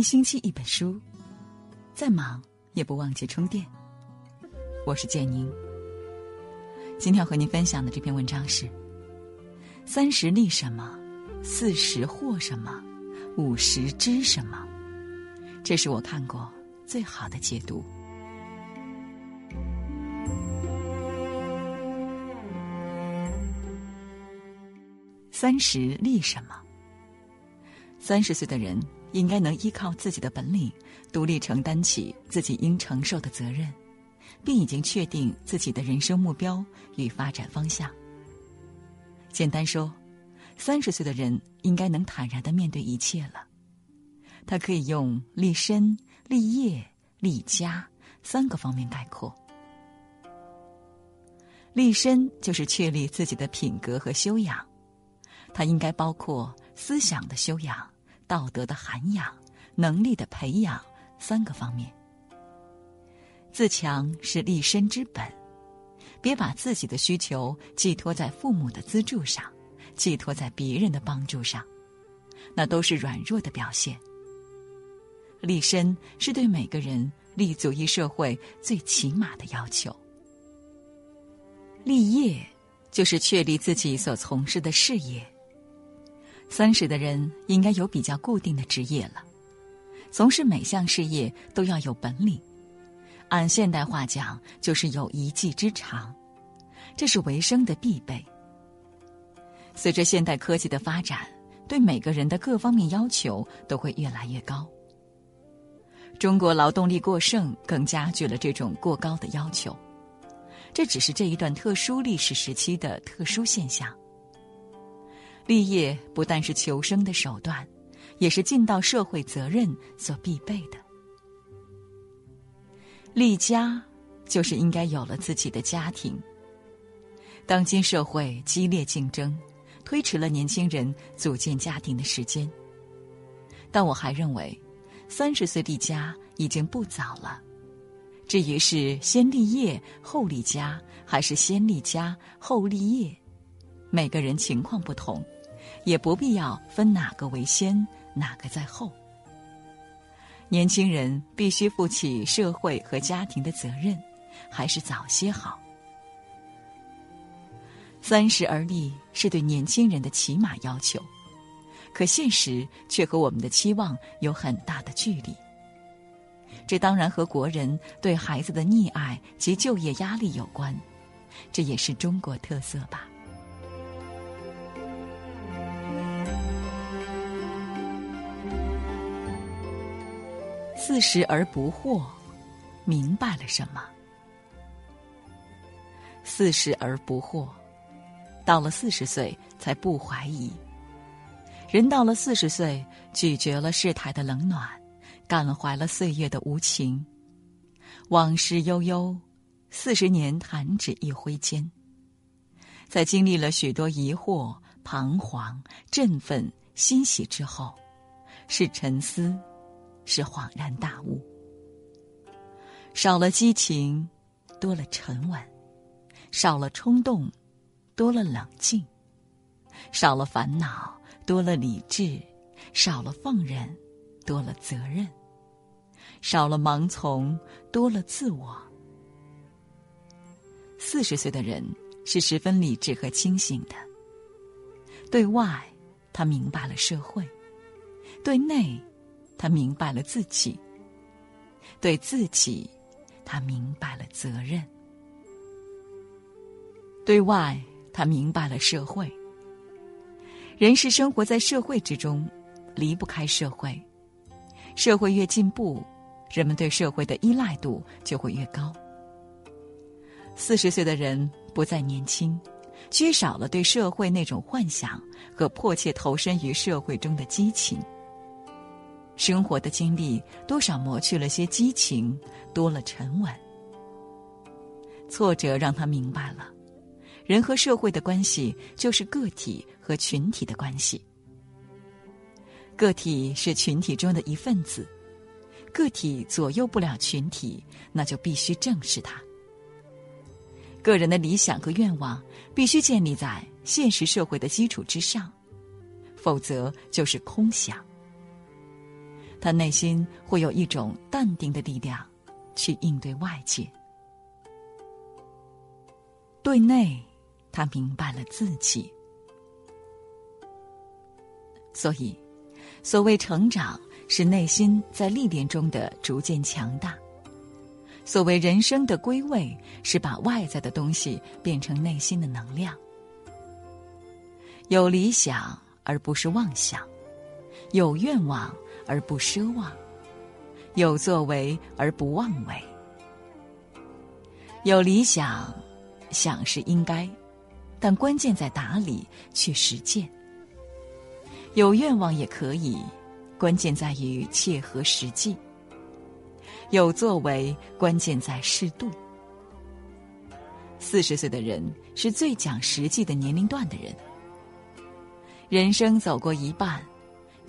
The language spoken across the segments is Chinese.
一星期一本书，再忙也不忘记充电。我是建宁。今天要和您分享的这篇文章是：三十立什么，四十获什么，五十知什么。这是我看过最好的解读。三十立什么？三十岁的人应该能依靠自己的本领，独立承担起自己应承受的责任，并已经确定自己的人生目标与发展方向。简单说，三十岁的人应该能坦然的面对一切了。他可以用立身、立业、立家三个方面概括。立身就是确立自己的品格和修养。它应该包括思想的修养、道德的涵养、能力的培养三个方面。自强是立身之本，别把自己的需求寄托在父母的资助上，寄托在别人的帮助上，那都是软弱的表现。立身是对每个人立足于社会最起码的要求。立业就是确立自己所从事的事业。三十的人应该有比较固定的职业了，从事每项事业都要有本领，按现代话讲就是有一技之长，这是为生的必备。随着现代科技的发展，对每个人的各方面要求都会越来越高。中国劳动力过剩更加剧了这种过高的要求，这只是这一段特殊历史时期的特殊现象。立业不但是求生的手段，也是尽到社会责任所必备的。立家，就是应该有了自己的家庭。当今社会激烈竞争，推迟了年轻人组建家庭的时间。但我还认为，三十岁立家已经不早了。至于是先立业后立家，还是先立家后立业，每个人情况不同。也不必要分哪个为先，哪个在后。年轻人必须负起社会和家庭的责任，还是早些好。三十而立是对年轻人的起码要求，可现实却和我们的期望有很大的距离。这当然和国人对孩子的溺爱及就业压力有关，这也是中国特色吧。四十而不惑，明白了什么？四十而不惑，到了四十岁才不怀疑。人到了四十岁，咀嚼了世态的冷暖，感怀了岁月的无情。往事悠悠，四十年弹指一挥间。在经历了许多疑惑、彷徨、振奋、欣喜之后，是沉思。是恍然大悟，少了激情，多了沉稳；少了冲动，多了冷静；少了烦恼，多了理智；少了放任，多了责任；少了盲从，多了自我。四十岁的人是十分理智和清醒的。对外，他明白了社会；对内。他明白了自己，对自己，他明白了责任；对外，他明白了社会。人是生活在社会之中，离不开社会。社会越进步，人们对社会的依赖度就会越高。四十岁的人不再年轻，缺少了对社会那种幻想和迫切投身于社会中的激情。生活的经历多少磨去了些激情，多了沉稳。挫折让他明白了，人和社会的关系就是个体和群体的关系。个体是群体中的一份子，个体左右不了群体，那就必须正视它。个人的理想和愿望必须建立在现实社会的基础之上，否则就是空想。他内心会有一种淡定的力量，去应对外界。对内，他明白了自己。所以，所谓成长，是内心在历练中的逐渐强大；所谓人生的归位，是把外在的东西变成内心的能量。有理想而不是妄想，有愿望而不奢望，有作为而不妄为。有理想，想是应该，但关键在打理去实践。有愿望也可以，关键在于切合实际。有作为，关键在适度。四十岁的人是最讲实际的年龄段的人。人生走过一半，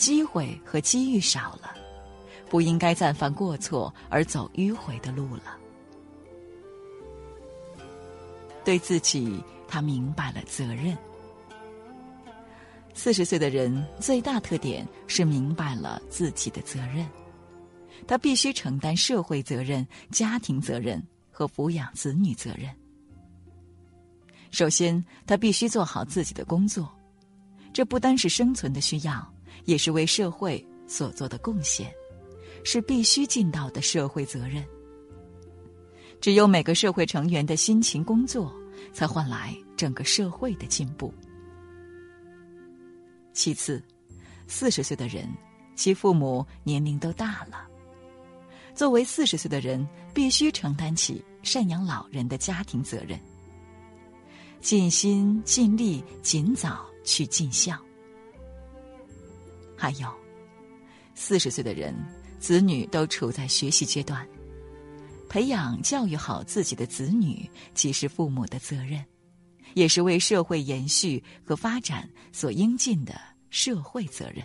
机会和机遇少了，不应该再犯过错而走迂回的路了。对自己，他明白了责任。四十岁的人最大特点是明白了自己的责任，他必须承担社会责任、家庭责任和抚养子女责任。首先，他必须做好自己的工作。这不单是生存的需要，也是为社会所做的贡献，是必须尽到的社会责任。只有每个社会成员的辛勤工作，才换来整个社会的进步。其次，四十岁的人，其父母年龄都大了，作为四十岁的人，必须承担起赡养老人的家庭责任，尽心尽力，尽早。去尽孝。还有，四十岁的人，子女都处在学习阶段，培养教育好自己的子女，既是父母的责任，也是为社会延续和发展所应尽的社会责任。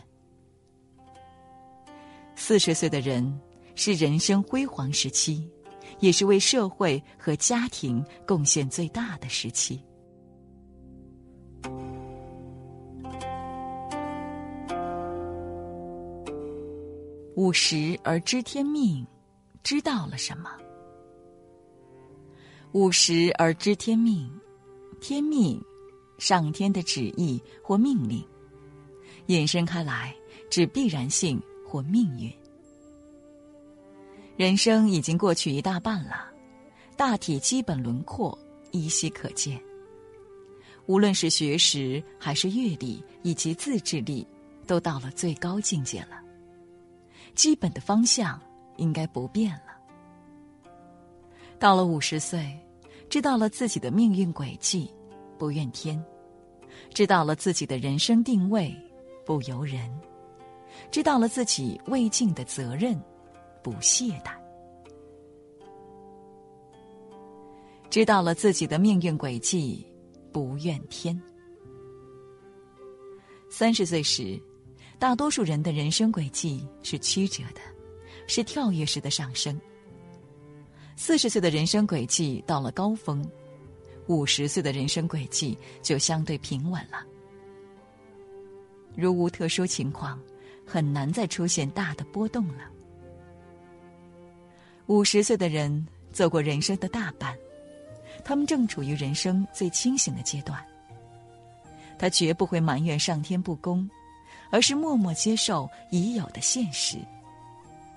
四十岁的人是人生辉煌时期，也是为社会和家庭贡献最大的时期。五十而知天命，知道了什么？五十而知天命，天命，上天的旨意或命令，引申开来指必然性或命运。人生已经过去一大半了，大体基本轮廓依稀可见。无论是学识还是阅历以及自制力，都到了最高境界了。基本的方向应该不变了。到了五十岁，知道了自己的命运轨迹，不怨天；知道了自己的人生定位，不由人；知道了自己未尽的责任，不懈怠；知道了自己的命运轨迹，不怨天。三十岁时。大多数人的人生轨迹是曲折的，是跳跃式的上升。四十岁的人生轨迹到了高峰，五十岁的人生轨迹就相对平稳了。如无特殊情况，很难再出现大的波动了。五十岁的人走过人生的大半，他们正处于人生最清醒的阶段。他绝不会埋怨上天不公。而是默默接受已有的现实，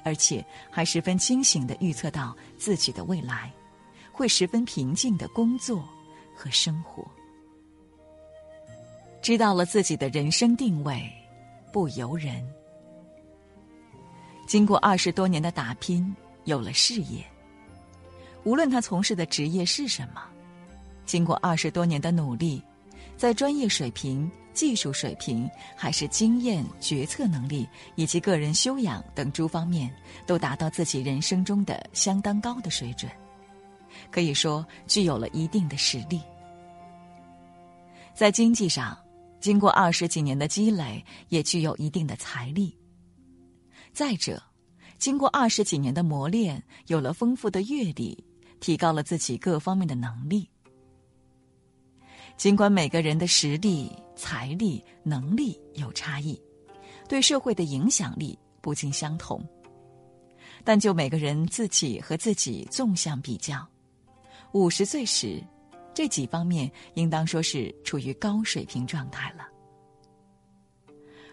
而且还十分清醒的预测到自己的未来，会十分平静的工作和生活。知道了自己的人生定位，不由人。经过二十多年的打拼，有了事业。无论他从事的职业是什么，经过二十多年的努力，在专业水平。技术水平，还是经验、决策能力以及个人修养等诸方面，都达到自己人生中的相当高的水准，可以说具有了一定的实力。在经济上，经过二十几年的积累，也具有一定的财力。再者，经过二十几年的磨练，有了丰富的阅历，提高了自己各方面的能力。尽管每个人的实力。财力、能力有差异，对社会的影响力不尽相同。但就每个人自己和自己纵向比较，五十岁时，这几方面应当说是处于高水平状态了。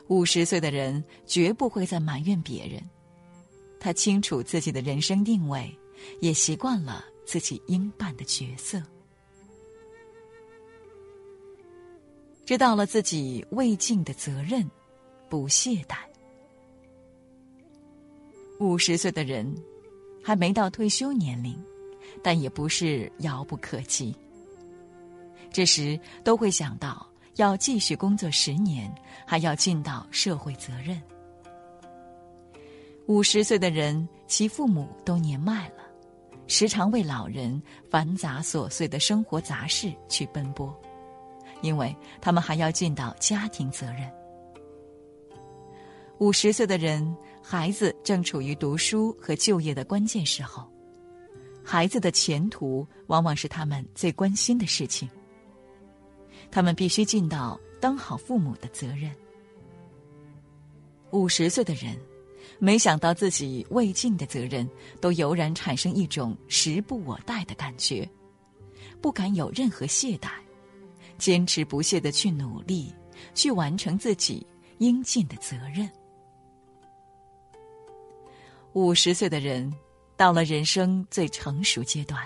五十岁的人绝不会再埋怨别人，他清楚自己的人生定位，也习惯了自己应扮的角色，知道了自己未尽的责任，不懈怠。五十岁的人还没到退休年龄，但也不是遥不可及。这时都会想到。要继续工作十年，还要尽到社会责任。五十岁的人，其父母都年迈了，时常为老人繁杂琐碎的生活杂事去奔波，因为他们还要尽到家庭责任。五十岁的人，孩子正处于读书和就业的关键时候，孩子的前途往往是他们最关心的事情。他们必须尽到当好父母的责任。五十岁的人，没想到自己未尽的责任，都油然产生一种时不我待的感觉，不敢有任何懈怠，坚持不懈的去努力，去完成自己应尽的责任。五十岁的人，到了人生最成熟阶段。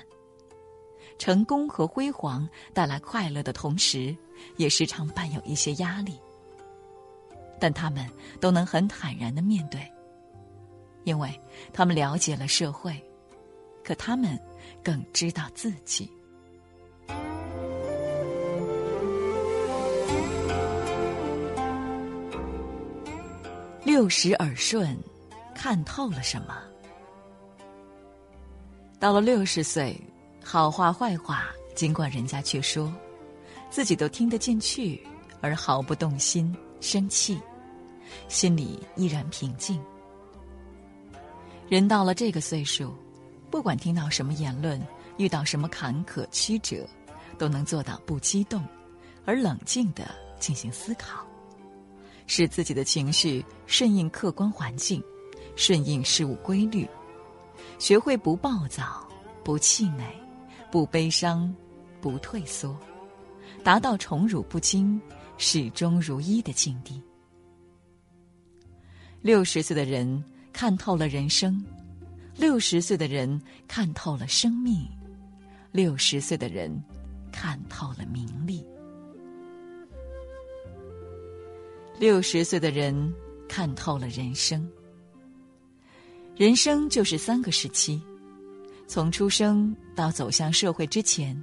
成功和辉煌带来快乐的同时，也时常伴有一些压力。但他们都能很坦然的面对，因为他们了解了社会，可他们更知道自己。六十耳顺，看透了什么？到了六十岁。好话坏话，尽管人家却说，自己都听得进去，而毫不动心、生气，心里依然平静。人到了这个岁数，不管听到什么言论，遇到什么坎坷曲折，都能做到不激动，而冷静的进行思考，使自己的情绪顺应客观环境，顺应事物规律，学会不暴躁、不气馁。不悲伤，不退缩，达到宠辱不惊、始终如一的境地。六十岁的人看透了人生，六十岁的人看透了生命，六十岁的人看透了名利，六十岁的人看透了人生。人生就是三个时期。从出生到走向社会之前，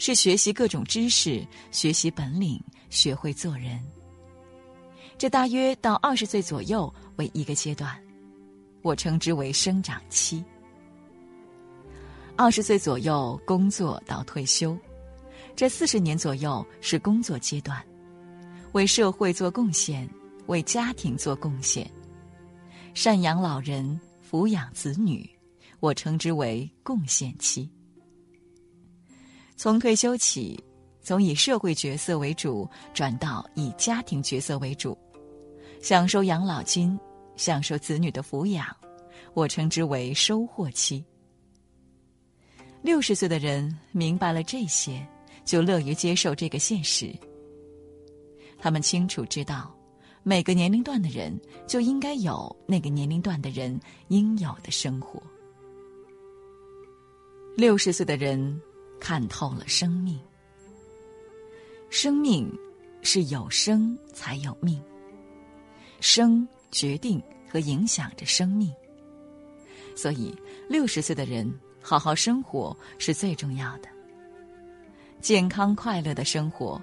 是学习各种知识、学习本领、学会做人。这大约到二十岁左右为一个阶段，我称之为生长期。二十岁左右工作到退休，这四十年左右是工作阶段，为社会做贡献，为家庭做贡献，赡养老人，抚养子女。我称之为贡献期。从退休起，从以社会角色为主转到以家庭角色为主，享受养老金，享受子女的抚养，我称之为收获期。六十岁的人明白了这些，就乐于接受这个现实。他们清楚知道，每个年龄段的人就应该有那个年龄段的人应有的生活。六十岁的人看透了生命。生命是有生才有命，生决定和影响着生命，所以六十岁的人好好生活是最重要的。健康快乐的生活，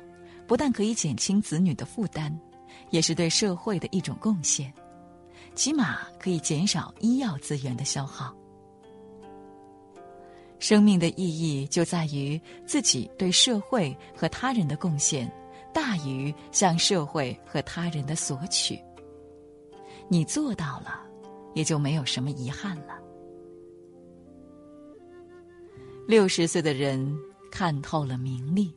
不但可以减轻子女的负担，也是对社会的一种贡献，起码可以减少医药资源的消耗。生命的意义就在于自己对社会和他人的贡献大于向社会和他人的索取。你做到了，也就没有什么遗憾了。六十岁的人看透了名利，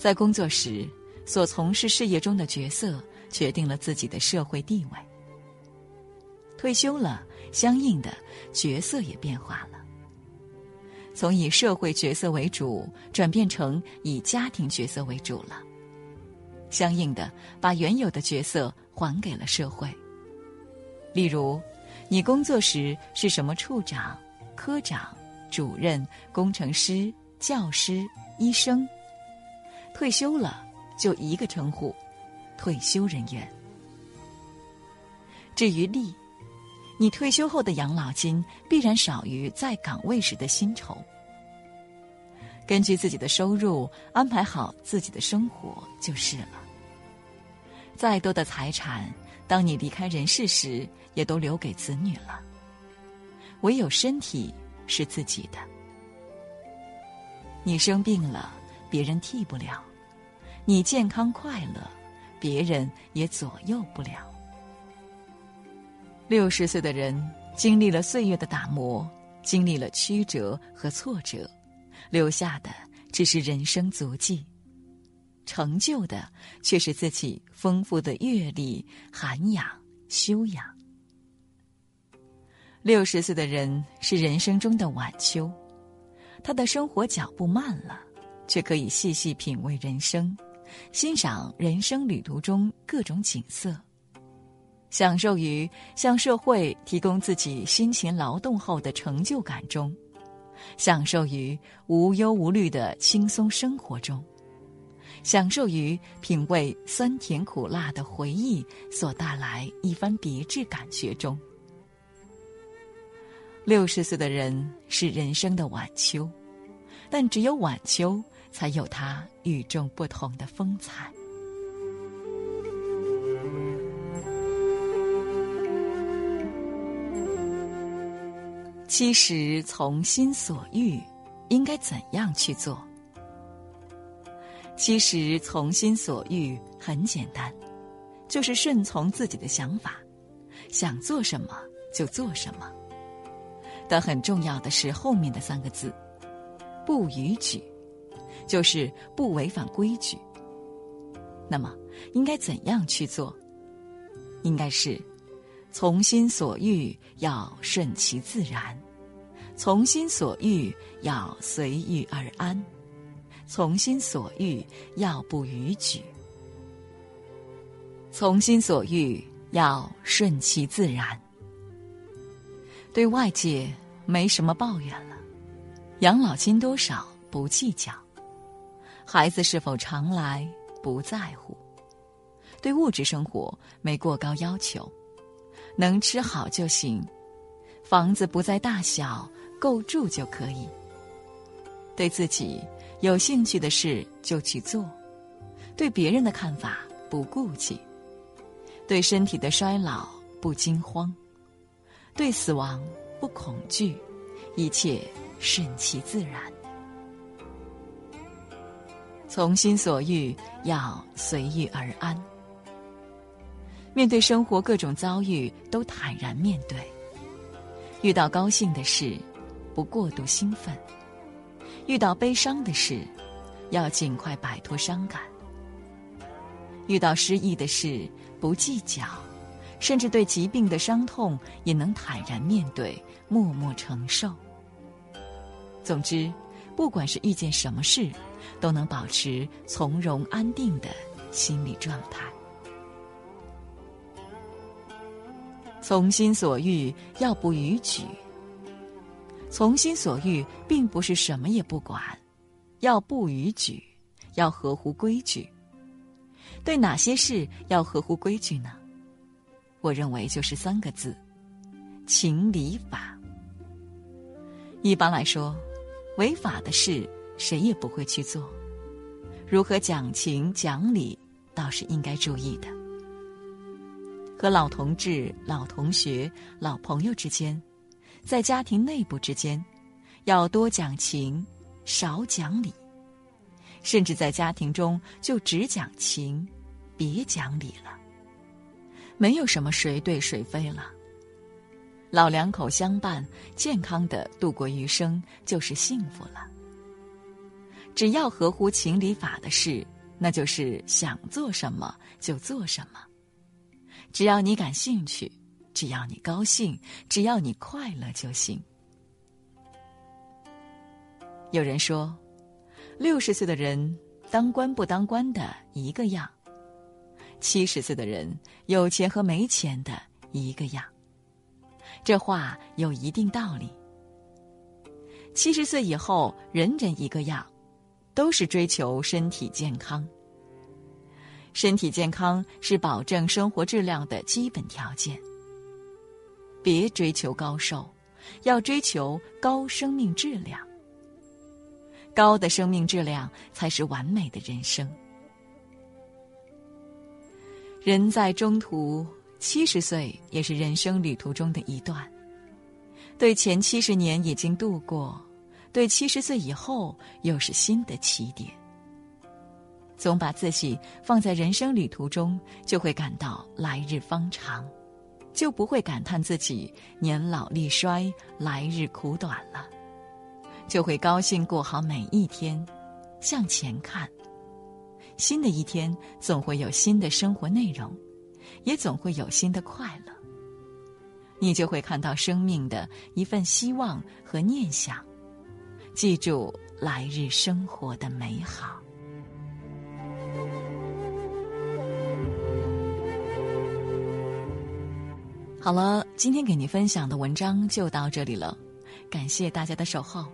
在工作时所从事事业中的角色决定了自己的社会地位，退休了，相应的角色也变化了，从以社会角色为主转变成以家庭角色为主了。相应的，把原有的角色还给了社会。例如，你工作时是什么处长、科长、主任、工程师、教师、医生，退休了就一个称呼：退休人员。至于利，你退休后的养老金必然少于在岗位时的薪酬。根据自己的收入安排好自己的生活就是了。再多的财产，当你离开人世时，也都留给子女了。唯有身体是自己的。你生病了，别人替不了；你健康快乐，别人也左右不了。六十岁的人经历了岁月的打磨，经历了曲折和挫折，留下的只是人生足迹。成就的却是自己丰富的阅历、涵养、修养。六十岁的人是人生中的晚秋，他的生活脚步慢了，却可以细细品味人生，欣赏人生旅途中各种景色，享受于向社会提供自己辛勤劳动后的成就感中，享受于无忧无虑的轻松生活中。享受于品味酸甜苦辣的回忆所带来一番别致感觉中。六十岁的人是人生的晚秋，但只有晚秋才有它与众不同的风采。其实从心所欲，应该怎样去做？其实从心所欲很简单，就是顺从自己的想法，想做什么就做什么。但很重要的是后面的三个字“不逾矩”，就是不违反规矩。那么应该怎样去做？应该是从心所欲要顺其自然，从心所欲要随遇而安。从心所欲，要不逾矩；从心所欲，要顺其自然。对外界没什么抱怨了，养老金多少不计较，孩子是否常来不在乎，对物质生活没过高要求，能吃好就行，房子不在大小，够住就可以。对自己。有兴趣的事就去做，对别人的看法不顾忌，对身体的衰老不惊慌，对死亡不恐惧，一切顺其自然。从心所欲，要随遇而安。面对生活各种遭遇，都坦然面对。遇到高兴的事，不过度兴奋。遇到悲伤的事，要尽快摆脱伤感；遇到失意的事，不计较，甚至对疾病的伤痛也能坦然面对，默默承受。总之，不管是遇见什么事，都能保持从容安定的心理状态。从心所欲，要不逾矩。从心所欲，并不是什么也不管，要不逾矩，要合乎规矩。对哪些事要合乎规矩呢？我认为就是三个字：情理法。一般来说，违法的事谁也不会去做。如何讲情讲理，倒是应该注意的。和老同志、老同学、老朋友之间。在家庭内部之间，要多讲情，少讲理；甚至在家庭中就只讲情，别讲理了。没有什么谁对谁非了。老两口相伴，健康的度过余生，就是幸福了。只要合乎情理法的事，那就是想做什么就做什么。只要你感兴趣，只要你高兴，只要你快乐就行。有人说，六十岁的人当官不当官的一个样，七十岁的人有钱和没钱的一个样。这话有一定道理。七十岁以后，人人一个样，都是追求身体健康。身体健康是保证生活质量的基本条件。别追求高寿，要追求高生命质量。高的生命质量才是完美的人生。人在中途，七十岁也是人生旅途中的一段。对前七十年已经度过，对七十岁以后又是新的起点。总把自己放在人生旅途中，就会感到来日方长，就不会感叹自己年老力衰、来日苦短了，就会高兴过好每一天，向前看。新的一天总会有新的生活内容，也总会有新的快乐。你就会看到生命的一份希望和念想，记住来日生活的美好。好了，今天给您分享的文章就到这里了，感谢大家的守候。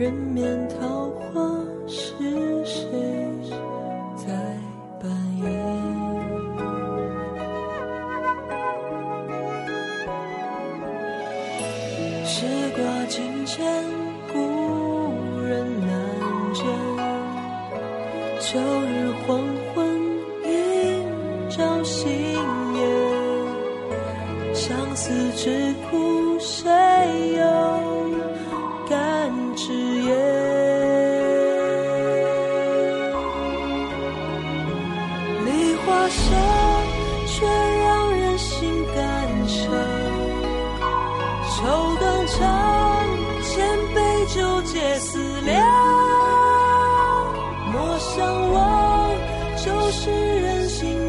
人面桃花是谁在扮演？我想我就是任性。